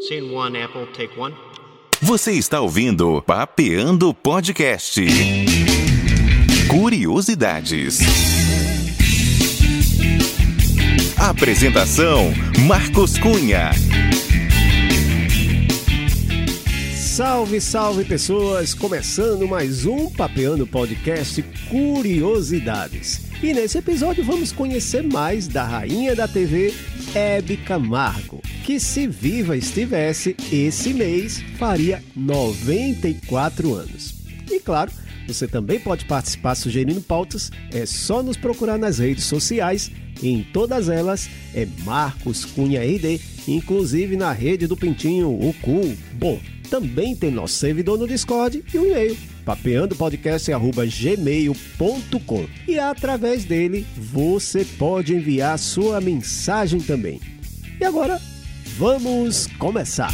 Scene one, Apple, take one. Você está ouvindo Papeando Podcast. Curiosidades. Apresentação: Marcos Cunha. Salve, salve pessoas! Começando mais um Papeando Podcast Curiosidades. E nesse episódio vamos conhecer mais da rainha da TV, Hebe Camargo, que se viva estivesse esse mês faria 94 anos. E claro, você também pode participar sugerindo pautas, é só nos procurar nas redes sociais. Em todas elas é Marcos Cunha ID, inclusive na rede do Pintinho, o Cool. Bom, também tem nosso servidor no Discord e um e-mail papeandopodcast.gmail.com e através dele você pode enviar sua mensagem também. E agora, vamos começar!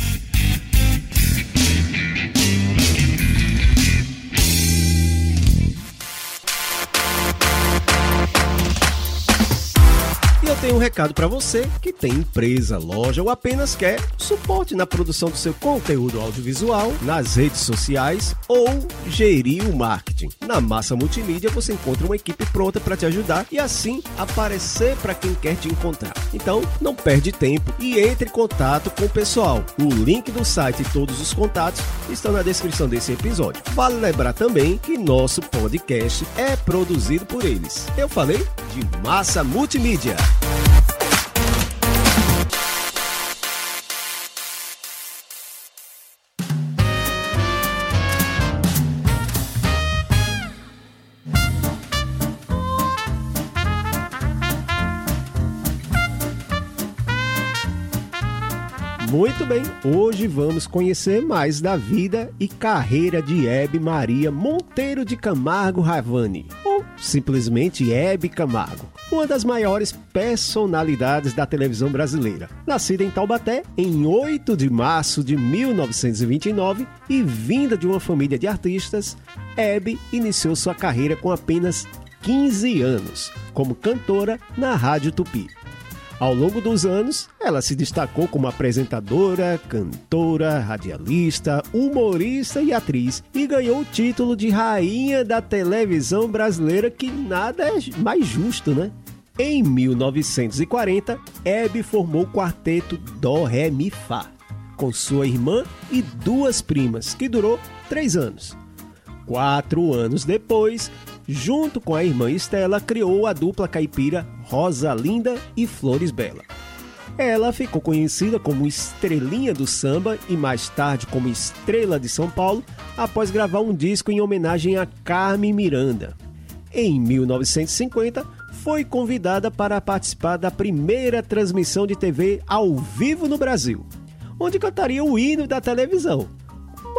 Tenho um recado para você que tem empresa, loja ou apenas quer suporte na produção do seu conteúdo audiovisual, nas redes sociais ou gerir o marketing. Na Massa Multimídia você encontra uma equipe pronta para te ajudar e assim aparecer para quem quer te encontrar. Então, não perde tempo e entre em contato com o pessoal. O link do site e todos os contatos estão na descrição desse episódio. Vale lembrar também que nosso podcast é produzido por eles. Eu falei de Massa Multimídia. Muito bem, hoje vamos conhecer mais da vida e carreira de Hebe Maria Monteiro de Camargo Ravani, ou simplesmente Hebe Camargo, uma das maiores personalidades da televisão brasileira. Nascida em Taubaté em 8 de março de 1929 e vinda de uma família de artistas, Hebe iniciou sua carreira com apenas 15 anos, como cantora na Rádio Tupi. Ao longo dos anos, ela se destacou como apresentadora, cantora, radialista, humorista e atriz e ganhou o título de Rainha da Televisão Brasileira, que nada é mais justo, né? Em 1940, Hebe formou o quarteto Dó Ré Mi Fá, com sua irmã e duas primas, que durou três anos. Quatro anos depois, junto com a irmã Estela, criou a dupla caipira Rosa Linda e Flores Bela. Ela ficou conhecida como Estrelinha do Samba e mais tarde como Estrela de São Paulo após gravar um disco em homenagem a Carmen Miranda. Em 1950, foi convidada para participar da primeira transmissão de TV ao vivo no Brasil, onde cantaria o hino da televisão.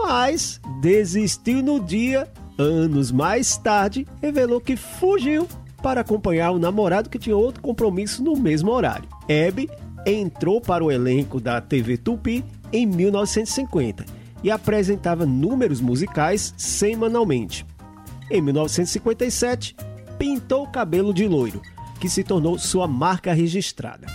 Mas desistiu no dia, anos mais tarde, revelou que fugiu para acompanhar o namorado que tinha outro compromisso no mesmo horário. Hebe entrou para o elenco da TV Tupi em 1950 e apresentava números musicais semanalmente. Em 1957, pintou o cabelo de loiro, que se tornou sua marca registrada.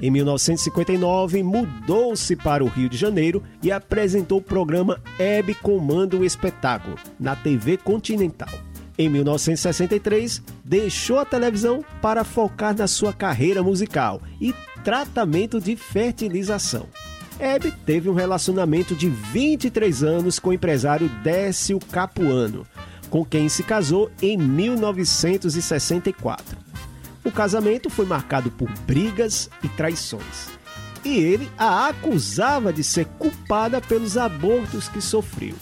Em 1959, mudou-se para o Rio de Janeiro e apresentou o programa Hebe Comanda o Espetáculo, na TV Continental. Em 1963, deixou a televisão para focar na sua carreira musical e tratamento de fertilização. Hebe teve um relacionamento de 23 anos com o empresário Décio Capuano, com quem se casou em 1964. O casamento foi marcado por brigas e traições. E ele a acusava de ser culpada pelos abortos que sofreu.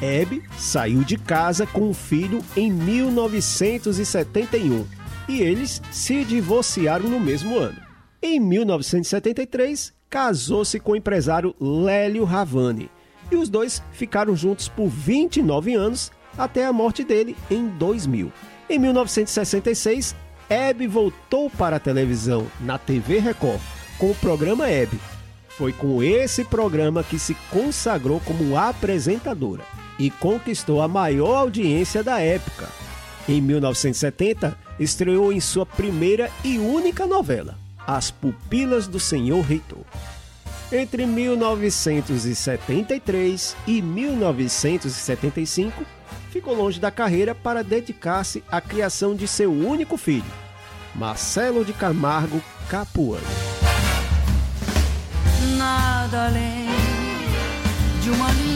Hebe saiu de casa com um filho em 1971 e eles se divorciaram no mesmo ano. Em 1973, casou-se com o empresário Lélio Ravani e os dois ficaram juntos por 29 anos até a morte dele em 2000. Em 1966, Hebe voltou para a televisão na TV Record com o programa Hebe. Foi com esse programa que se consagrou como apresentadora e conquistou a maior audiência da época. Em 1970, estreou em sua primeira e única novela, As Pupilas do Senhor Reitor. Entre 1973 e 1975, ficou longe da carreira para dedicar-se à criação de seu único filho, Marcelo de Camargo Capuano. Nada além de uma linda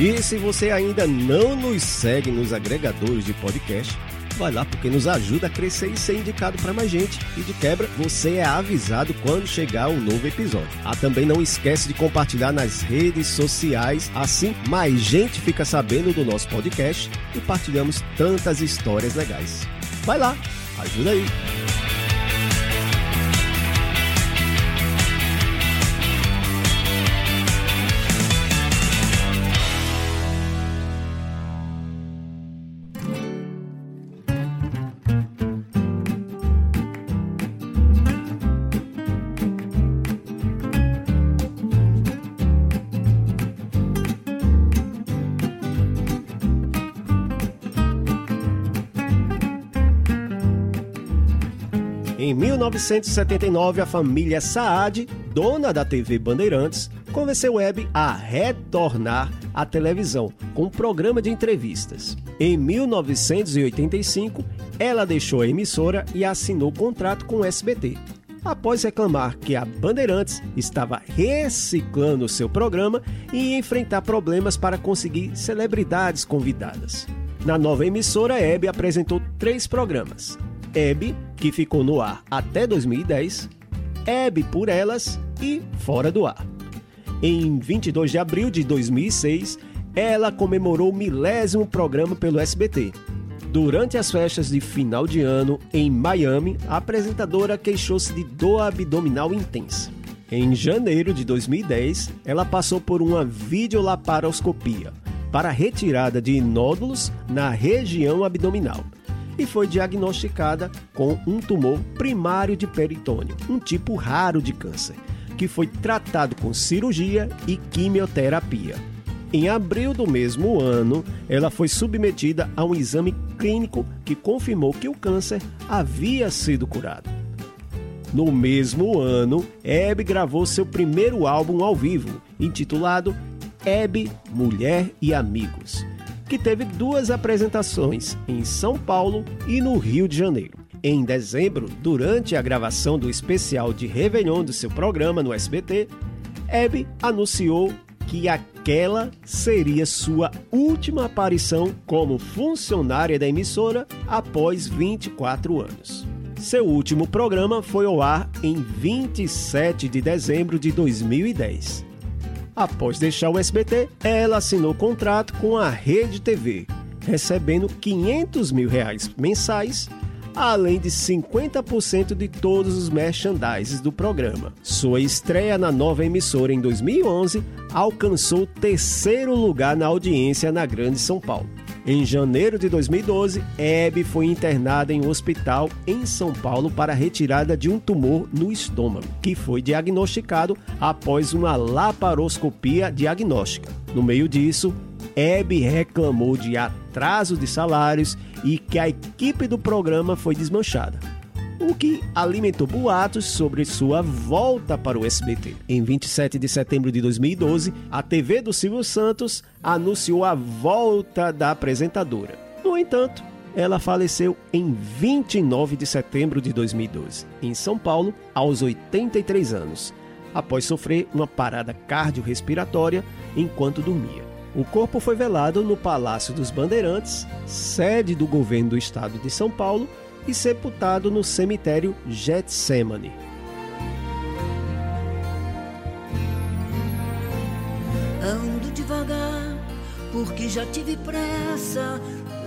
E se você ainda não nos segue nos agregadores de podcast, vai lá porque nos ajuda a crescer e ser indicado para mais gente. E de quebra, você é avisado quando chegar um novo episódio. Ah, também não esquece de compartilhar nas redes sociais, assim mais gente fica sabendo do nosso podcast e partilhamos tantas histórias legais. Vai lá, ajuda aí. Em 1979, a família Saad, dona da TV Bandeirantes, convenceu Webb a retornar à televisão com um programa de entrevistas. Em 1985, ela deixou a emissora e assinou contrato com o SBT. Após reclamar que a Bandeirantes estava reciclando seu programa e enfrentar problemas para conseguir celebridades convidadas. Na nova emissora, Hebe apresentou três programas: Hebe, que ficou no ar até 2010, Hebe por Elas e Fora do Ar. Em 22 de abril de 2006, ela comemorou o milésimo programa pelo SBT. Durante as festas de final de ano em Miami, a apresentadora queixou-se de dor abdominal intensa. Em janeiro de 2010, ela passou por uma videolaparoscopia para retirada de nódulos na região abdominal e foi diagnosticada com um tumor primário de peritônio, um tipo raro de câncer, que foi tratado com cirurgia e quimioterapia. Em abril do mesmo ano, ela foi submetida a um exame clínico que confirmou que o câncer havia sido curado. No mesmo ano, Hebe gravou seu primeiro álbum ao vivo, intitulado Hebe, Mulher e Amigos, que teve duas apresentações em São Paulo e no Rio de Janeiro. Em dezembro, durante a gravação do especial de Réveillon do seu programa no SBT, Hebe anunciou que aquela seria sua última aparição como funcionária da emissora após 24 anos. Seu último programa foi ao ar em 27 de dezembro de 2010. Após deixar o SBT, ela assinou contrato com a Rede TV, recebendo 500 mil reais mensais, além de 50% de todos os merchandises do programa. Sua estreia na nova emissora em 2011 alcançou terceiro lugar na audiência na Grande São Paulo. Em janeiro de 2012, Hebe foi internada em um hospital em São Paulo para retirada de um tumor no estômago, que foi diagnosticado após uma laparoscopia diagnóstica. No meio disso, Hebe reclamou de atraso de salários e que a equipe do programa foi desmanchada o que alimentou boatos sobre sua volta para o SBT. Em 27 de setembro de 2012, a TV do Silvio Santos anunciou a volta da apresentadora. No entanto, ela faleceu em 29 de setembro de 2012, em São Paulo, aos 83 anos. após sofrer uma parada cardiorrespiratória enquanto dormia. O corpo foi velado no Palácio dos Bandeirantes, sede do governo do estado de São Paulo, e sepultado no cemitério Getsemane. Ando devagar, porque já tive pressa.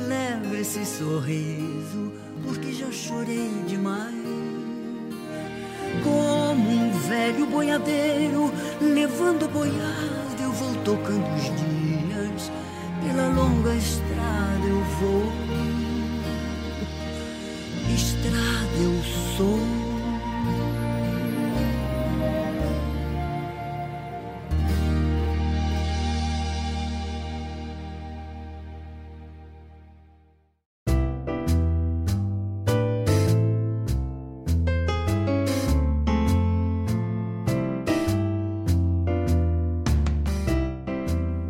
Leve esse sorriso, porque já chorei demais. Como um velho boiadeiro, levando a boiada, eu vou tocando os dias. Pela longa estrada eu vou. Estrada eu sou.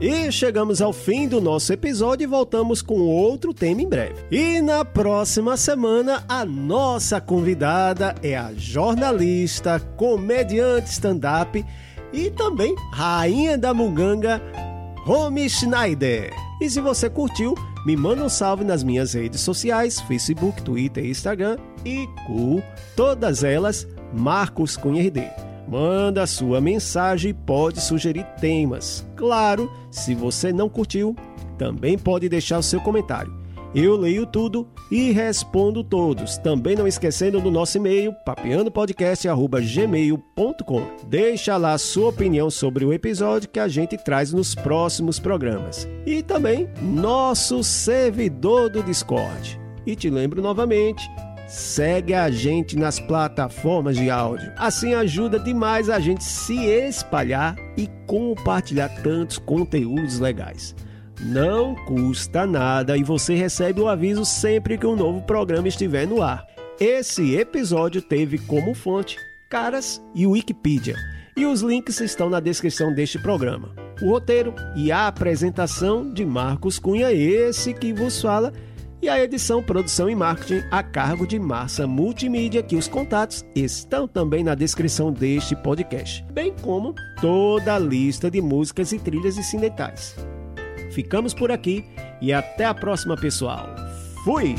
E chegamos ao fim do nosso episódio e voltamos com outro tema em breve. E na próxima semana, a nossa convidada é a jornalista, comediante stand-up e também rainha da munganga, Romy Schneider. E se você curtiu, me manda um salve nas minhas redes sociais, Facebook, Twitter Instagram e cu, todas elas, Marcos Cunha RD. Manda sua mensagem e pode sugerir temas. Claro, se você não curtiu, também pode deixar o seu comentário. Eu leio tudo e respondo todos. Também não esquecendo do nosso e-mail, papeandopodcast.gmail.com. Deixa lá sua opinião sobre o episódio que a gente traz nos próximos programas. E também nosso servidor do Discord. E te lembro novamente, segue a gente nas plataformas de áudio. Assim ajuda demais a gente se espalhar e compartilhar tantos conteúdos legais. Não custa nada e você recebe o aviso sempre que um novo programa estiver no ar. Esse episódio teve como fonte Caras e Wikipedia, e os links estão na descrição deste programa. O roteiro e a apresentação de Marcos Cunha, esse que vos fala, e a edição, produção e marketing a cargo de Massa Multimídia, que os contatos estão também na descrição deste podcast, bem como toda a lista de músicas e trilhas incidentais. Ficamos por aqui e até a próxima, pessoal. Fui!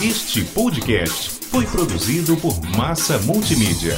Este podcast foi produzido por Massa Multimídia.